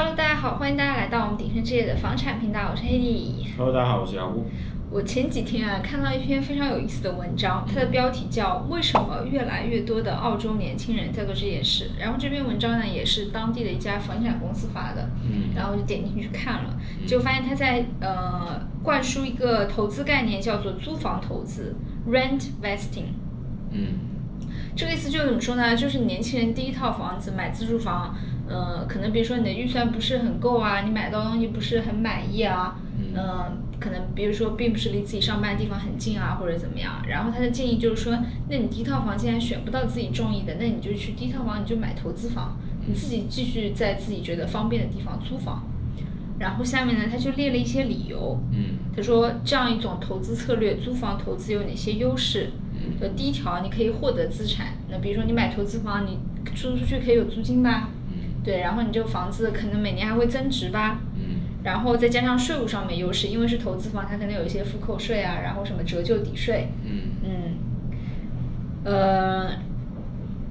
Hello，大家好，欢迎大家来到我们鼎盛置业的房产频道，我是黑弟。Hello，大家好，我是姚顾。我前几天啊看到一篇非常有意思的文章，它的标题叫《为什么越来越多的澳洲年轻人在做这件事》。然后这篇文章呢也是当地的一家房产公司发的，嗯然后我就点进去看了，就发现他在呃灌输一个投资概念，叫做租房投资 （rent vesting）。嗯这个意思就是怎么说呢？就是年轻人第一套房子买自住房，呃，可能比如说你的预算不是很够啊，你买到东西不是很满意啊，嗯呃，可能比如说并不是离自己上班的地方很近啊，或者怎么样。然后他的建议就是说，那你第一套房既然选不到自己中意的，那你就去第一套房你就买投资房，你自己继续在自己觉得方便的地方租房。然后下面呢，他就列了一些理由。嗯他说这样一种投资策略，租房投资有哪些优势？嗯就第一条，你可以获得资产。那比如说你买投资房，你租出去可以有租金吧？嗯对，然后你这个房子可能每年还会增值吧？嗯然后再加上税务上面优势，因为是投资房，它可能有一些复扣税啊，然后什么折旧抵税，嗯嗯，呃，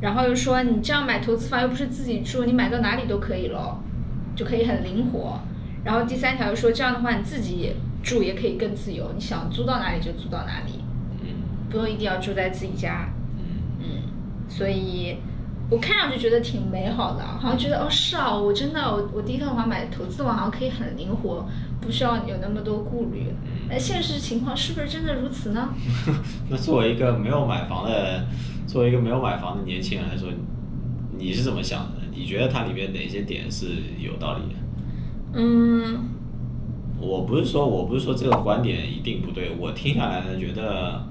然后又说你这样买投资房又不是自己住，你买到哪里都可以咯，就可以很灵活。然后第三条又说这样的话你自己住也可以更自由，你想租到哪里就租到哪里，嗯不用一定要住在自己家。嗯嗯，所以我看上去觉得挺美好的，好像觉得哦是啊，我真的我我第一套房买投资房好像可以很灵活，不需要有那么多顾虑。那现实情况是不是真的如此呢？那作为一个没有买房的，作为一个没有买房的年轻人来说，你是怎么想的？你觉得它里面哪些点是有道理的？嗯，我不是说我不是说这个观点一定不对，我听下来呢，觉得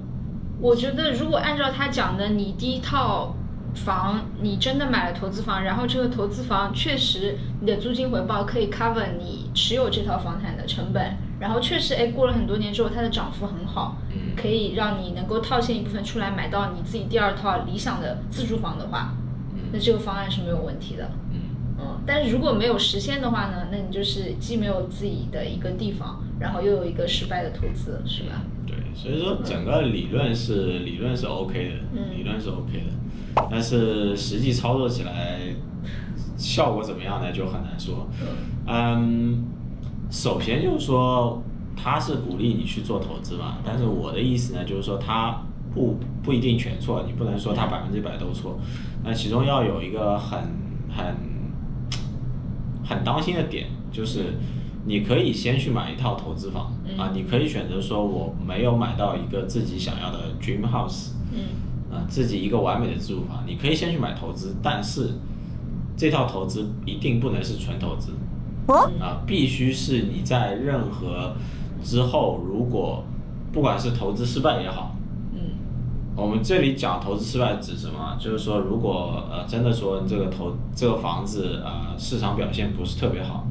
我觉得如果按照他讲的，你第一套房你真的买了投资房，然后这个投资房确实你的租金回报可以 cover 你持有这套房产的成本，然后确实哎过了很多年之后它的涨幅很好，嗯可以让你能够套现一部分出来买到你自己第二套理想的自住房的话，那嗯这个方案是没有问题的。嗯嗯，但是如果没有实现的话呢，那你就是既没有自己的一个地方，然后又有一个失败的投资，是吧？对，所以说整个理论是理论是 OK 的，嗯。理论是 OK 的，但是实际操作起来效果怎么样呢，就很难说。嗯，首先就是说，他是鼓励你去做投资嘛，但是我的意思呢，就是说他不不一定全错，你不能说他百分之百都错，那其中要有一个很很很当心的点，就是你可以先去买一套投资房、嗯。啊，你可以选择说我没有买到一个自己想要的 dream house，嗯。啊，自己一个完美的自住房，你可以先去买投资，但是这套投资一定不能是纯投资，啊，必须是你在任何之后，如果不管是投资失败也好，嗯。我们这里讲投资失败指什么？就是说，如果呃真的说这个投这个房子呃市场表现不是特别好，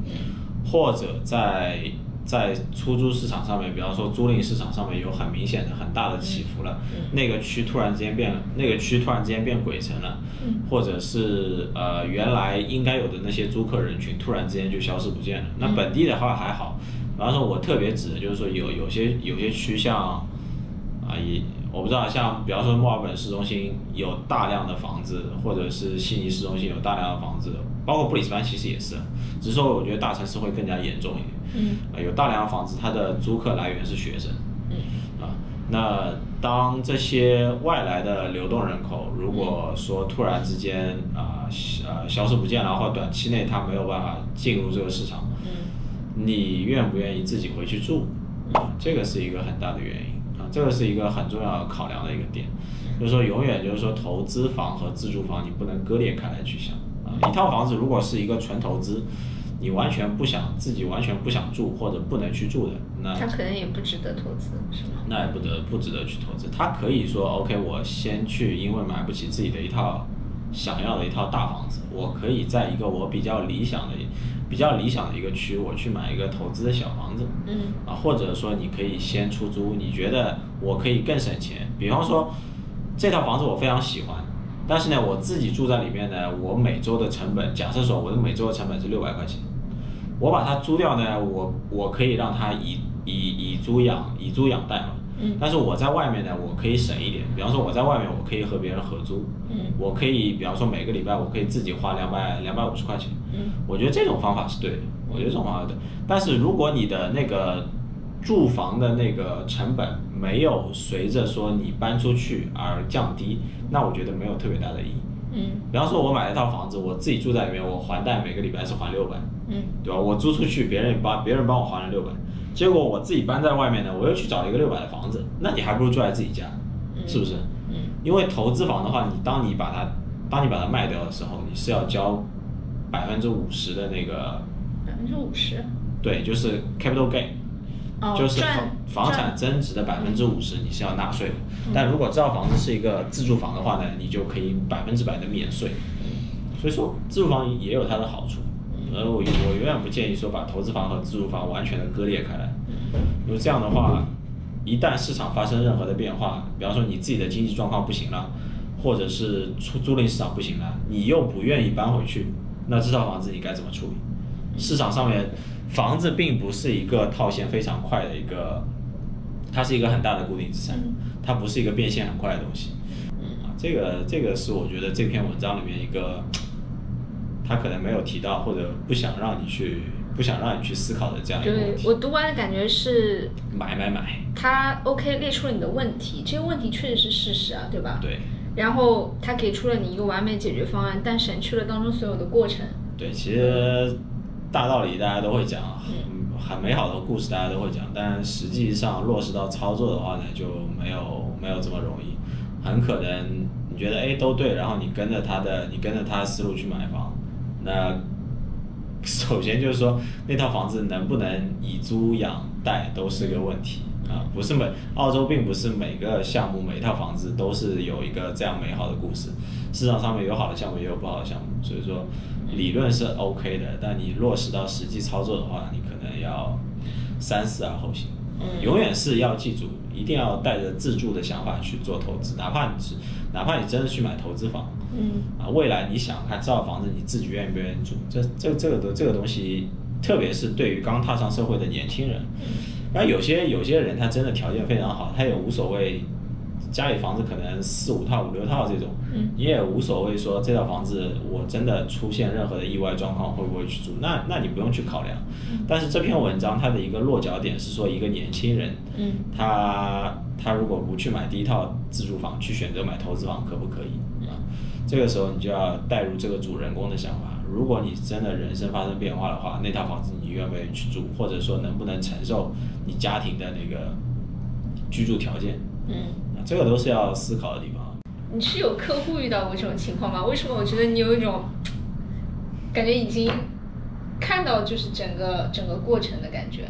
或者在在出租市场上面，比方说租赁市场上面有很明显的很大的起伏了，嗯那个区突然之间变那个区突然之间变鬼城了，嗯或者是呃原来应该有的那些租客人群突然之间就消失不见了。那本地的话还好，比方说我特别指的就是说有有些有些区像啊也我不知道，像比方说墨尔本市中心有大量的房子，或者是悉尼市中心有大量的房子，包括布里斯班其实也是，只是说我觉得大城市会更加严重一点。嗯呃，有大量的房子，它的租客来源是学生。嗯啊，那当这些外来的流动人口，如果说突然之间啊呃消失不见了，或短期内他没有办法进入这个市场，嗯你愿不愿意自己回去住？啊，这个是一个很大的原因啊，这个是一个很重要的考量的一个点，就是说永远就是说投资房和自住房你不能割裂开来去想啊，一套房子如果是一个纯投资。你完全不想自己完全不想住或者不能去住的，那他可能也不值得投资，是吗？那也不得不值得去投资。他可以说，OK，我先去，因为买不起自己的一套想要的一套大房子，我可以在一个我比较理想的、比较理想的一个区，我去买一个投资的小房子。嗯啊，或者说你可以先出租，你觉得我可以更省钱。比方说，这套房子我非常喜欢，但是呢，我自己住在里面呢，我每周的成本，假设说我的每周的成本是六百块钱，我把它租掉呢，我我可以让它以以以租养以租养贷嘛，嗯但是我在外面呢，我可以省一点。比方说我在外面，我可以和别人合租，嗯我可以，比方说每个礼拜我可以自己花两百两百五十块钱，嗯我觉得这种方法是对的，我觉得这种方法对。但是如果你的那个住房的那个成本没有随着说你搬出去而降低，那我觉得没有特别大的意义。嗯比方说，我买了一套房子，我自己住在里面，我还贷每个礼拜是还六百，嗯对吧？我租出去，别人帮别人帮我还了六百，结果我自己搬在外面呢，我又去找一个六百的房子，那你还不如住在自己家，是不是？嗯因为投资房的话，你当你把它当你把它卖掉的时候，你是要交百分之五十的那个，百分之五十。对，就是 capital gain，、哦，就是房房产增值的百分之五十你是要纳税的。嗯但如果这套房子是一个自住房的话呢，你就可以百分之百的免税。所以说自住房也有它的好处，而我我永远不建议说把投资房和自住房完全的割裂开来，因为这样的话，一旦市场发生任何的变化，比方说你自己的经济状况不行了，或者是出租赁市场不行了，你又不愿意搬回去，那这套房子你该怎么处理？市场上面房子并不是一个套现非常快的一个，它是一个很大的固定资产嗯，它不是一个变现很快的东西。嗯，这个这个是我觉得这篇文章里面一个，他可能没有提到或者不想让你去不想让你去思考的这样一个问题。对我读完的感觉是，买买买，他 OK 列出了你的问题，这个问题确实是事实啊，对吧？。对然后他给出了你一个完美解决方案，但省去了当中所有的过程。对，其实大道理大家都会讲，嗯很很美好的故事大家都会讲，但实际上落实到操作的话呢，就没有没有这么容易。很可能你觉得哎都对，然后你跟着他的你跟着他的思路去买房，那 首先就是说那套房子能不能以租养贷都是个问题啊，不是每澳洲并不是每个项目每一套房子都是有一个这样美好的故事，市场上面有好的项目也有不好的项目，所以说理论是 OK 的，但你落实到实际操作的话，你可能要三思而后行。嗯。永远是要记住，一定要带着自住的想法去做投资，哪怕你是哪怕你真的去买投资房，嗯。啊，未来你想看这套房子你自己愿不愿意住，这这这个的这个东西，特别是对于刚踏上社会的年轻人，然后有些有些人他真的条件非常好，他也无所谓，家里房子可能四五套五六套这种，嗯你也无所谓说这套房子我真的出现任何的意外状况会不会去住，那那你不用去考量。但是这篇文章它的一个落脚点是说一个年轻人，嗯他他如果不去买第一套自住房，去选择买投资房，可不可以啊？这个时候你就要带入这个主人公的想法。如果你真的人生发生变化的话，那套房子你愿不愿意去住，或者说能不能承受你家庭的那个居住条件？嗯。啊，这个都是要思考的地方。你是有客户遇到过这种情况吗？为什么我觉得你有一种感觉已经看到就是整个整个过程的感觉？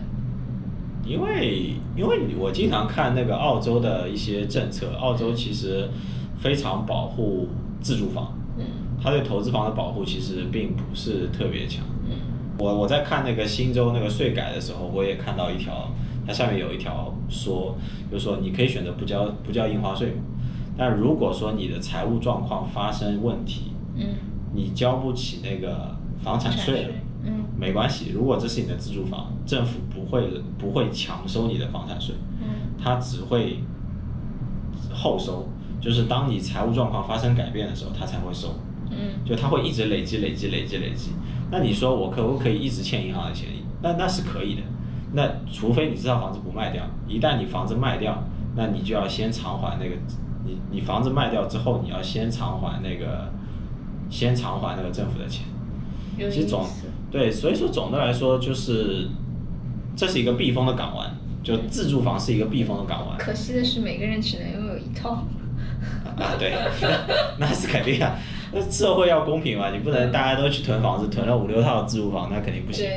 因为因为我经常看那个澳洲的一些政策，澳洲其实非常保护自住房，嗯它对投资房的保护其实并不是特别强。嗯。我我在看那个新州那个税改的时候，我也看到一条，它下面有一条说，就是说你可以选择不交不交印花税嘛，但如果说你的财务状况发生问题，嗯。你交不起那个房产税了，嗯。没关系，如果这是你的自住房，政府不会不会强收你的房产税，嗯。它只会后收，就是当你财务状况发生改变的时候，它才会收。嗯就它会一直累积、累积、累积、累积。那你说我可不可以一直欠银行的钱？那那是可以的。那除非你这套房子不卖掉，一旦你房子卖掉，那你就要先偿还那个，你你房子卖掉之后，你要先偿还那个，先偿还那个政府的钱。有其实总对，所以说总的来说就是，这是一个避风的港湾，就自住房是一个避风的港湾。可惜的是，每个人只能拥有一套。啊，对，那是肯定啊。那 社会要公平嘛，你不能大家都去囤房子，囤了五六套自住房，那肯定不行。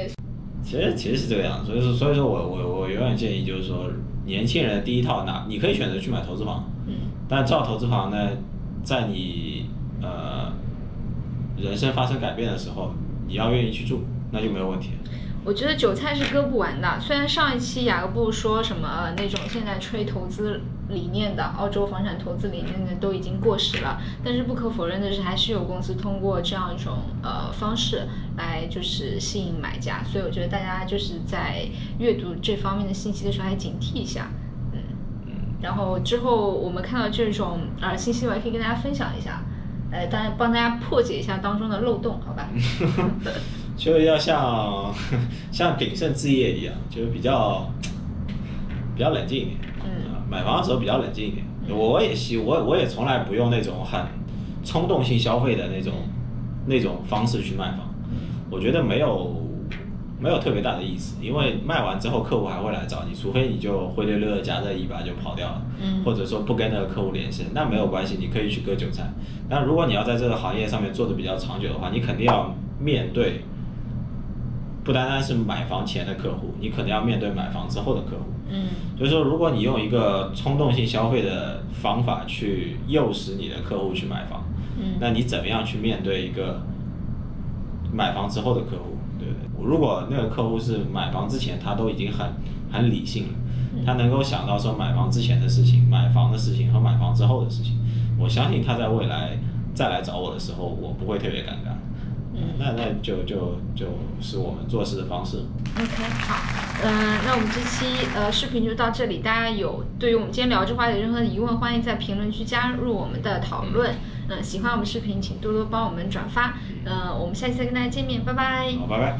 其实其实是这个样子，所以说所以说我我我永远建议就是说，年轻人第一套那你可以选择去买投资房，嗯但这套投资房呢，在你呃人生发生改变的时候，你要愿意去住，那就没有问题。我觉得韭菜是割不完的。虽然上一期雅各布说什么呃那种现在吹投资理念的澳洲房产投资理念的都已经过时了，但是不可否认的是，还是有公司通过这样一种呃方式来就是吸引买家。所以我觉得大家就是在阅读这方面的信息的时候，还警惕一下。嗯，嗯，然后之后我们看到这种呃信息，我也可以跟大家分享一下，呃，大家帮大家破解一下当中的漏洞，好吧？就要像 像鼎盛置业一样，就是比较 比较冷静一点。买房的时候比较冷静一点。我也希我我也从来不用那种很冲动性消费的那种那种方式去卖房，我觉得没有没有特别大的意思，因为卖完之后客户还会来找你，除非你就灰溜溜的夹着尾巴就跑掉了，嗯。或者说不跟那个客户联系，那没有关系，你可以去割韭菜。但如果你要在这个行业上面做的比较长久的话，你肯定要面对不单单是买房前的客户，你可能要面对买房之后的客户。嗯就是说，如果你用一个冲动性消费的方法去诱使你的客户去买房，嗯那你怎么样去面对一个买房之后的客户，对不对？如果那个客户是买房之前他都已经很很理性了，他能够想到说买房之前的事情、买房的事情和买房之后的事情，我相信他在未来再来找我的时候，我不会特别尴尬。嗯那那就就就是我们做事的方式。OK，好，嗯、那我们这期呃视频就到这里。大家有对于我们今天聊这话题有任何的疑问，欢迎在评论区加入我们的讨论。嗯、喜欢我们视频，请多多帮我们转发。嗯、我们下期再跟大家见面，拜拜。好，拜拜。